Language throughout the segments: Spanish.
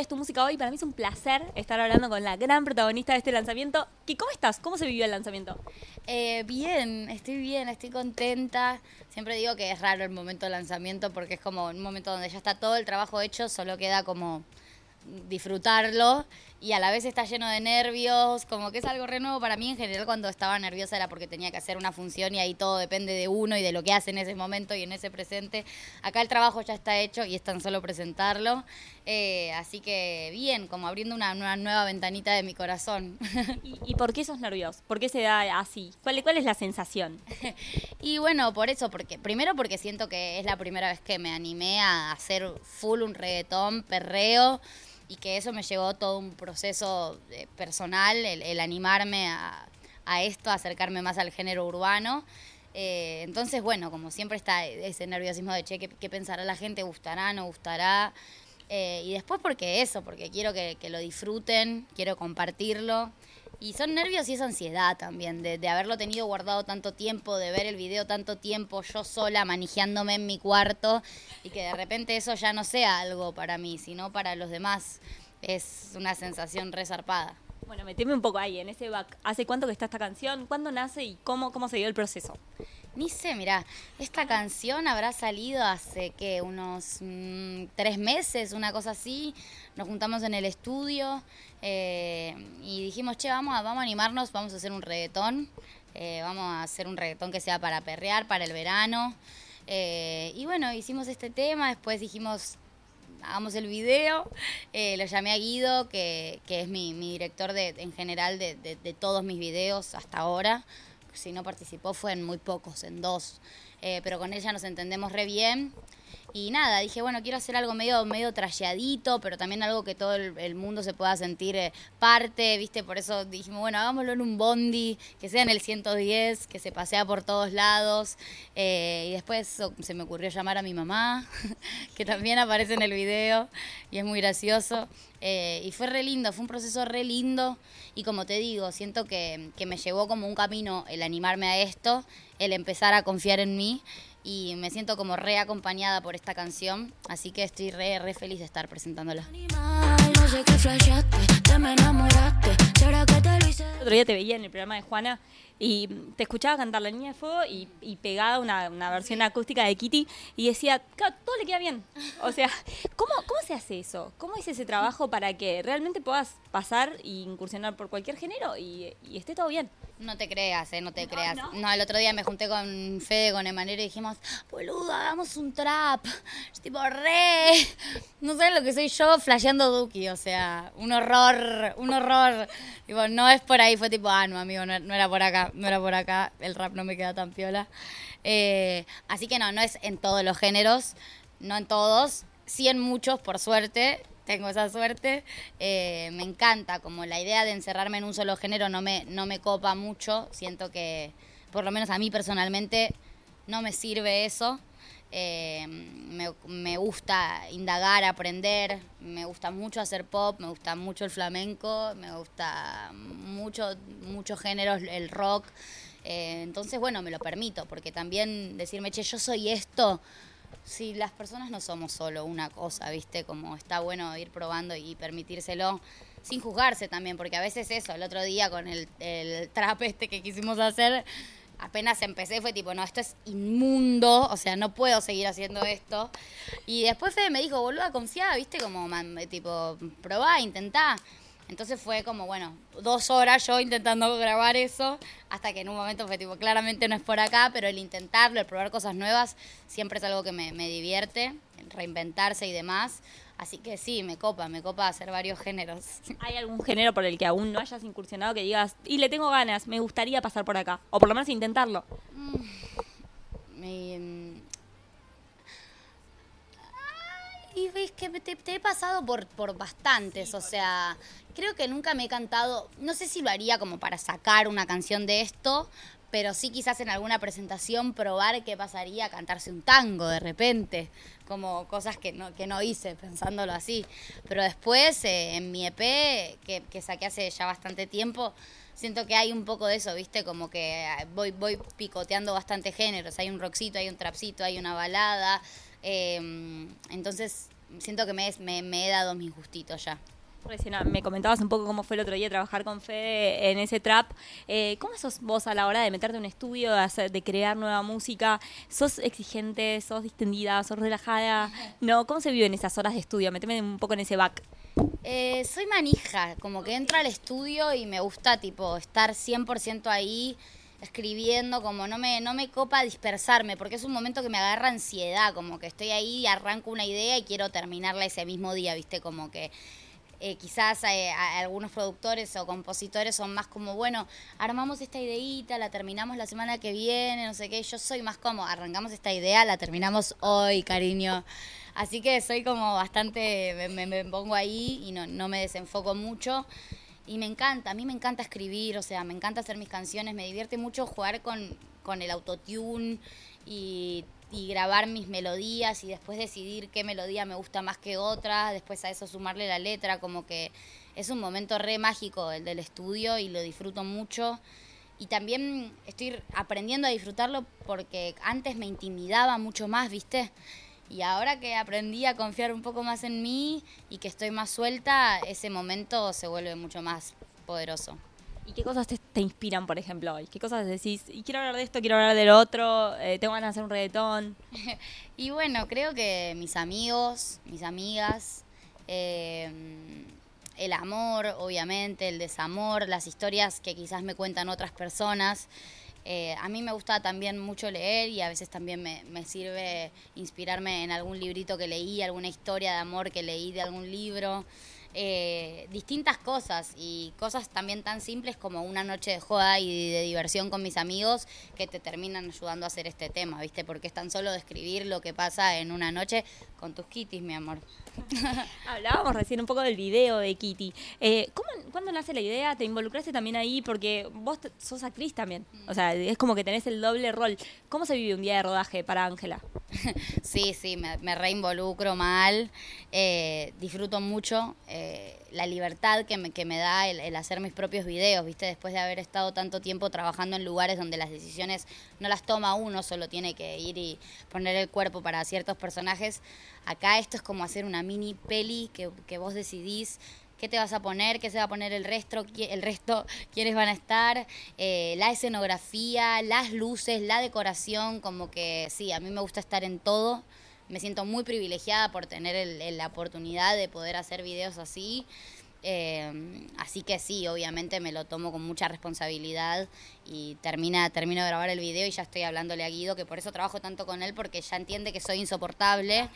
es tu música hoy. Para mí es un placer estar hablando con la gran protagonista de este lanzamiento. ¿Qué, ¿Cómo estás? ¿Cómo se vivió el lanzamiento? Eh, bien, estoy bien, estoy contenta. Siempre digo que es raro el momento del lanzamiento porque es como un momento donde ya está todo el trabajo hecho, solo queda como disfrutarlo y a la vez está lleno de nervios, como que es algo re nuevo para mí. En general, cuando estaba nerviosa era porque tenía que hacer una función y ahí todo depende de uno y de lo que hace en ese momento y en ese presente. Acá el trabajo ya está hecho y es tan solo presentarlo. Eh, así que bien, como abriendo una, nueva ventanita de mi corazón. ¿Y, por qué sos nervioso? ¿Por qué se da así? ¿Cuál, ¿Cuál es la sensación? y bueno, por eso, porque primero porque siento que es la primera vez que me animé a hacer full un reggaetón, perreo y que eso me llevó todo un proceso eh, personal, el, animarme a, esto, acercarme más al género urbano. Eh, entonces, bueno, como siempre está ese nerviosismo de, che, ¿qué, pensará la gente? ¿Gustará? ¿No gustará? Eh, y después porque eso, porque quiero que lo disfruten, quiero compartirlo. Y son nervios y es ansiedad también, de, haberlo tenido guardado tanto tiempo, de ver el video tanto tiempo yo sola manejándome en mi cuarto y que de repente eso ya no sea algo para mí, sino para los demás. Es una sensación resarpada. Bueno, meteme un poco ahí, en ese back. ¿Hace cuánto que está esta canción? ¿Cuándo nace y cómo, cómo se dio el proceso? Ni sé, mira, esta canción habrá salido hace que unos mm, tres meses, una cosa así. Nos juntamos en el estudio eh, y dijimos, che, vamos a, vamos a animarnos, vamos a hacer un reggaetón. Eh, vamos a hacer un reggaetón que sea para perrear, para el verano. Eh, y bueno, hicimos este tema, después dijimos, hagamos el video. lo llamé a Guido, que, que es mi, mi director de, en general de, de, de todos mis videos hasta ahora si no participó fue en muy pocos, en dos, eh, pero con ella nos entendemos re bien. Y nada, dije, bueno, quiero hacer algo medio, medio tralladito, pero también algo que todo el, mundo se pueda sentir eh, parte, ¿viste? Por eso dijimos, bueno, hagámoslo en un bondi, que sea en el 110, que se pasea por todos lados. Eh, y después se me ocurrió llamar a mi mamá, que también aparece en el video, y es muy gracioso. Eh, y fue re lindo, fue un proceso re lindo. Y como te digo, siento que, que me llevó como un camino el animarme a esto, el empezar a confiar en mí y me siento como re acompañada por esta canción, así que estoy re, re feliz de estar presentándola. El otro día te veía en el programa de Juana y te escuchaba cantar La Niña de Fuego y, pegada una, una, versión acústica de Kitty y decía, todo le queda bien. O sea, ¿cómo, ¿cómo se hace eso? ¿Cómo es ese trabajo para que realmente puedas pasar e incursionar por cualquier género y, y esté todo bien? No te creas, eh, no te creas. No. el otro día me junté con Fede, con Emanuel y dijimos, boludo, hagamos un trap. tipo, re. No sé lo que soy yo flasheando Duki, o sea, un horror, un horror. Tipo, no es por ahí, fue tipo, ah, no, amigo, no, era por acá, no era por acá, el rap no me queda tan piola. Eh, así que no, no es en todos los géneros, no en todos, sí en muchos, por suerte tengo esa suerte. Eh, me encanta, como la idea de encerrarme en un solo género no me, no me copa mucho. Siento que, por lo menos a mí personalmente, no me sirve eso. Eh, me, me, gusta indagar, aprender, me gusta mucho hacer pop, me gusta mucho el flamenco, me gusta mucho, muchos géneros, el rock. Eh, entonces, bueno, me lo permito, porque también decirme, che, yo soy esto, si las personas no somos solo una cosa, ¿viste? Como está bueno ir probando y permitírselo sin juzgarse también, porque a veces eso, el otro día con el, el trap este que quisimos hacer, apenas empecé fue tipo, no, esto es inmundo, o sea, no puedo seguir haciendo esto. Y después Fede me dijo, boluda, confía, ¿viste? Como, tipo, probá, intentá. Entonces fue como, bueno, dos horas yo intentando grabar eso, hasta que en un momento fue tipo, claramente no es por acá, pero el intentarlo, el probar cosas nuevas, siempre es algo que me, divierte, reinventarse y demás. Así que sí, me copa, me copa hacer varios géneros. ¿Hay algún género por el que aún no hayas incursionado que digas, y le tengo ganas, me gustaría pasar por acá? O por lo menos intentarlo. Mm, y ves que te, he pasado por, por bastantes, o sea, creo que nunca me he cantado, no sé si lo haría como para sacar una canción de esto, pero sí quizás en alguna presentación probar qué pasaría cantarse un tango de repente, como cosas que no, que no hice pensándolo así. Pero después eh, en mi EP, que, que saqué hace ya bastante tiempo, siento que hay un poco de eso, ¿viste? Como que voy, voy picoteando bastante géneros. Hay un rockcito, hay un trapcito, hay una balada. Em, entonces siento que me, me, me he dado mis gustitos ya. Recién ah, me comentabas un poco cómo fue el otro día trabajar con Fede en ese trap. Eh, ¿Cómo sos vos a la hora de meterte en un estudio, de, hacer, de crear nueva música? ¿Sos exigente, sos distendida, sos relajada? No, ¿cómo se vive en esas horas de estudio? Meteme un poco en ese back. Eh, soy manija, como que entro al estudio y me gusta tipo estar 100% ahí escribiendo, como no me, no me copa dispersarme, porque es un momento que me agarra ansiedad, como que estoy ahí arranco una idea y quiero terminarla ese mismo día, ¿viste? Como que eh, quizás eh, algunos productores o compositores son más como, bueno, armamos esta ideita, la terminamos la semana que viene, no sé qué. Yo soy más como, arrancamos esta idea, la terminamos hoy, cariño. Así que soy como bastante, me, pongo ahí y no, no me desenfoco mucho. Y me encanta, a mí me encanta escribir, o sea, me encanta hacer mis canciones, me divierte mucho jugar con, con el autotune y y grabar mis melodías y después decidir qué melodía me gusta más que otra, después a eso sumarle la letra, como que es un momento re mágico el del estudio y lo disfruto mucho. Y también estoy aprendiendo a disfrutarlo porque antes me intimidaba mucho más, ¿viste? Y ahora que aprendí a confiar un poco más en mí y que estoy más suelta, ese momento se vuelve mucho más poderoso. ¿Y qué cosas te, inspiran, por ejemplo, hoy? ¿Qué cosas decís? Y quiero hablar de esto, quiero hablar del otro, eh, tengo ganas de hacer un reggaetón. y bueno, creo que mis amigos, mis amigas, eh, el amor, obviamente, el desamor, las historias que quizás me cuentan otras personas. Eh, a mí me gusta también mucho leer y a veces también me, me, sirve inspirarme en algún librito que leí, alguna historia de amor que leí de algún libro eh, distintas cosas y cosas también tan simples como una noche de joda y de diversión con mis amigos que te terminan ayudando a hacer este tema, ¿viste? Porque es tan solo describir lo que pasa en una noche con tus kitties, mi amor. Hablábamos recién un poco del video de Kitty. Eh, ¿cómo, ¿Cuándo nace la idea? ¿Te involucraste también ahí? Porque vos sos actriz también. O sea, es como que tenés el doble rol. ¿Cómo se vive un día de rodaje para Ángela? sí, sí, me, reinvolucro mal. Eh, disfruto mucho eh, la libertad que me, que me da el, el, hacer mis propios videos, ¿viste? Después de haber estado tanto tiempo trabajando en lugares donde las decisiones no las toma uno, solo tiene que ir y poner el cuerpo para ciertos personajes. Acá esto es como hacer una mini peli que, que vos decidís qué te vas a poner, qué se va a poner el resto, el resto quiénes van a estar, eh, la escenografía, las luces, la decoración, como que sí, a mí me gusta estar en todo. Me siento muy privilegiada por tener la oportunidad de poder hacer videos así. Eh, así que sí, obviamente me lo tomo con mucha responsabilidad y termina, termino de grabar el video y ya estoy hablándole a Guido, que por eso trabajo tanto con él, porque ya entiende que soy insoportable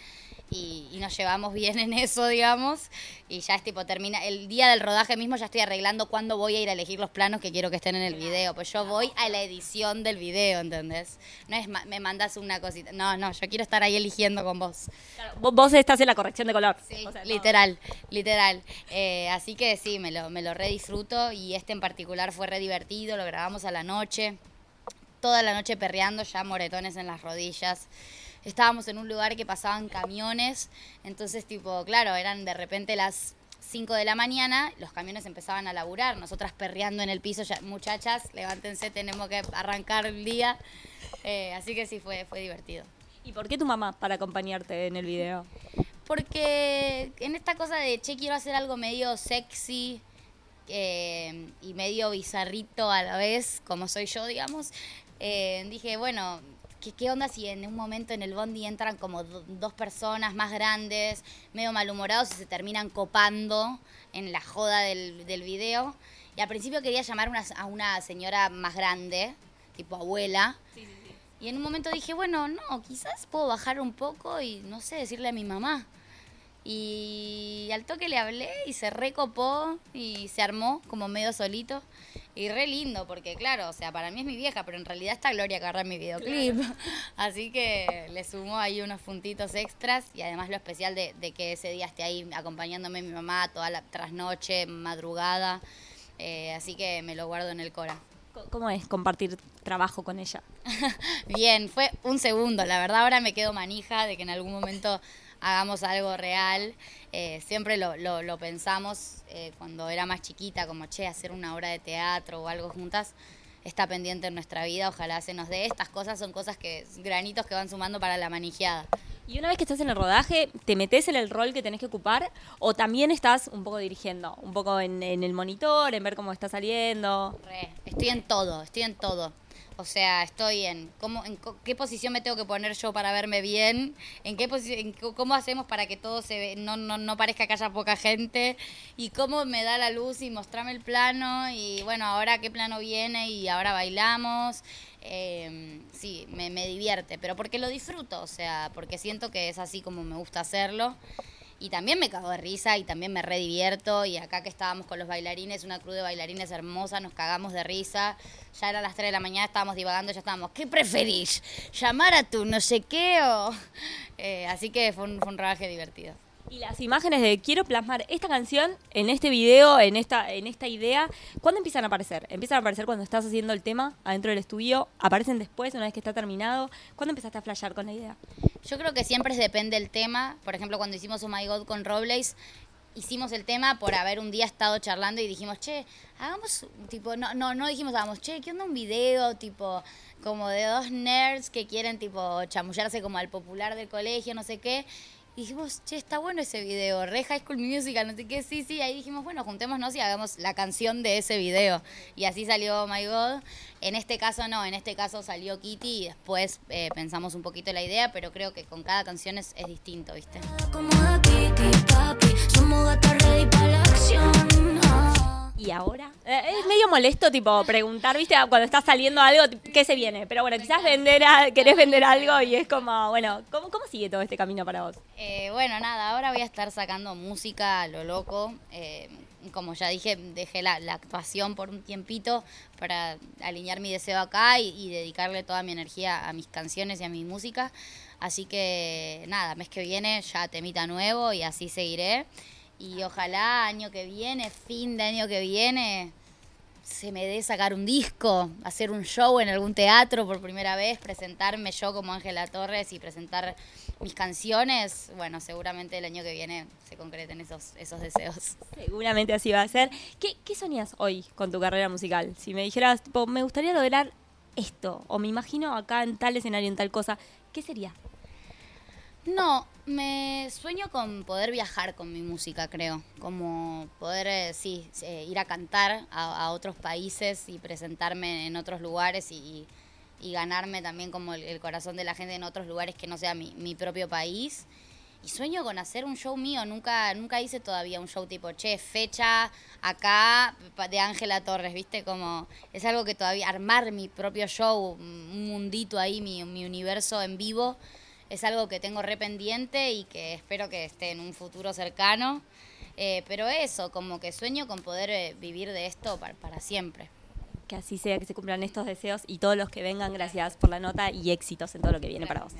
y, nos llevamos bien en eso, digamos. Y ya es tipo, termina, el día del rodaje mismo ya estoy arreglando cuándo voy a ir a elegir los planos que quiero que estén en el video. Pues yo voy a la edición del video, ¿entendés? No es, me mandas una cosita. No, no, yo quiero estar ahí eligiendo con vos. vos, estás en la corrección de color. Sí, literal, literal. Eh, así que sí, me lo, me disfruto y este en particular fue re divertido, lo grabamos a la noche. Toda la noche perreando, ya moretones en las rodillas estábamos en un lugar que pasaban camiones, entonces tipo, claro, eran de repente las 5 de la mañana, los camiones empezaban a laburar, nosotras perreando en el piso, ya, muchachas, levántense, tenemos que arrancar el día, eh, así que sí, fue, fue divertido. ¿Y por qué tu mamá para acompañarte en el video? Porque en esta cosa de, che, quiero hacer algo medio sexy, eh, y medio bizarrito a la vez, como soy yo, digamos, eh, dije, bueno, ¿qué, onda si en un momento en el bondi entran como dos personas más grandes, medio malhumorados y se terminan copando en la joda del, del video? Y al principio quería llamar a una señora más grande, tipo abuela. Y en un momento dije, bueno, no, quizás puedo bajar un poco y, no sé, decirle a mi mamá. Y al toque le hablé y se recopó y se armó como medio solito. Y re lindo, porque claro, o sea, para mí es mi vieja, pero en realidad está Gloria que agarra mi videoclip. Así que le sumó ahí unos puntitos extras y además lo especial de, que ese día esté ahí acompañándome mi mamá toda la trasnoche, madrugada. Eh, así que me lo guardo en el cora. ¿Cómo es compartir trabajo con ella? Bien, fue un segundo. La verdad ahora me quedo manija de que en algún momento hagamos algo real. Eh, siempre lo, lo, pensamos eh, cuando era más chiquita, como, che, hacer una obra de teatro o algo juntas. Está pendiente en nuestra vida. Ojalá se nos dé. Estas cosas son cosas que, granitos que van sumando para la manijeada. Y una vez que estás en el rodaje, ¿te metes en el rol que tenés que ocupar? ¿O también estás un poco dirigiendo? Un poco en, el monitor, en ver cómo está saliendo. estoy en todo, estoy en todo. O sea, estoy en cómo, en qué posición me tengo que poner yo para verme bien, en qué posición, cómo hacemos para que todo se ve, no, no, no parezca que haya poca gente, y cómo me da la luz y mostrarme el plano, y bueno, ahora qué plano viene, y ahora bailamos. Eh, sí, me, me divierte, pero porque lo disfruto, o sea, porque siento que es así como me gusta hacerlo y también me cago de risa y también me redivierto y acá que estábamos con los bailarines, una cruz de bailarines hermosa, nos cagamos de risa, ya era las 3 de la mañana, estábamos divagando, ya estábamos, ¿qué preferís? ¿Llamar a tu no sé qué o...? Eh, así que fue un, fue un rodaje divertido. Y las imágenes de quiero plasmar esta canción en este video, en esta, en esta idea, ¿cuándo empiezan a aparecer? ¿Empiezan a aparecer cuando estás haciendo el tema adentro del estudio? ¿Aparecen después, una vez que está terminado? ¿Cuándo empezaste a flashear con la idea? Yo creo que siempre depende del tema. Por ejemplo, cuando hicimos Oh My God con Robles, hicimos el tema por haber un día estado charlando y dijimos, che, hagamos, tipo, no, no, no dijimos, hagamos, che, ¿qué onda un video, tipo, como de dos nerds que quieren, tipo, chamullarse como al popular del colegio, no sé qué? Y dijimos, che, está bueno ese video, re High School Musical, no sé qué, sí, sí. Ahí dijimos, bueno, juntémonos y hagamos la canción de ese video. Y así salió My God. En este caso no, en este caso salió Kitty y después eh, pensamos un poquito la idea, pero creo que con cada canción es, es distinto, ¿viste? ¿Y ahora? Eh, es medio molesto, tipo, preguntar, ¿viste? Cuando está saliendo algo, ¿qué se viene? Pero bueno, quizás vender querés vender algo y es como, bueno, ¿cómo, cómo sigue todo este camino para vos? Eh, bueno, nada, ahora voy a estar sacando música a lo loco. Eh, como ya dije, dejé la, actuación por un tiempito para alinear mi deseo acá y, y, dedicarle toda mi energía a mis canciones y a mi música. Así que nada, mes que viene ya temita nuevo y así seguiré. Y ojalá año que viene, fin de año que viene, se me dé sacar un disco, hacer un show en algún teatro por primera vez, presentarme yo como Ángela Torres y presentar mis canciones. Bueno, seguramente el año que viene se concreten esos, esos deseos. Seguramente así va a ser. ¿Qué, qué soñas hoy con tu carrera musical? Si me dijeras, me gustaría lograr esto, o me imagino acá en tal escenario, en tal cosa, ¿qué sería? No, me sueño con poder viajar con mi música, creo. Como poder, eh, sí, eh, ir a cantar a, otros países y presentarme en otros lugares y, ganarme también como el, corazón de la gente en otros lugares que no sea mi, mi, propio país. Y sueño con hacer un show mío. Nunca, nunca hice todavía un show tipo, che, fecha acá de Ángela Torres, ¿viste? Como es algo que todavía, armar mi propio show, un mundito ahí, mi, mi universo en vivo es algo que tengo rependiente y que espero que esté en un futuro cercano. Eh, pero eso, como que sueño con poder eh, vivir de esto para, para siempre. Que así sea, que se cumplan estos deseos y todos los que vengan, gracias por la nota y éxitos en todo lo que viene para vos.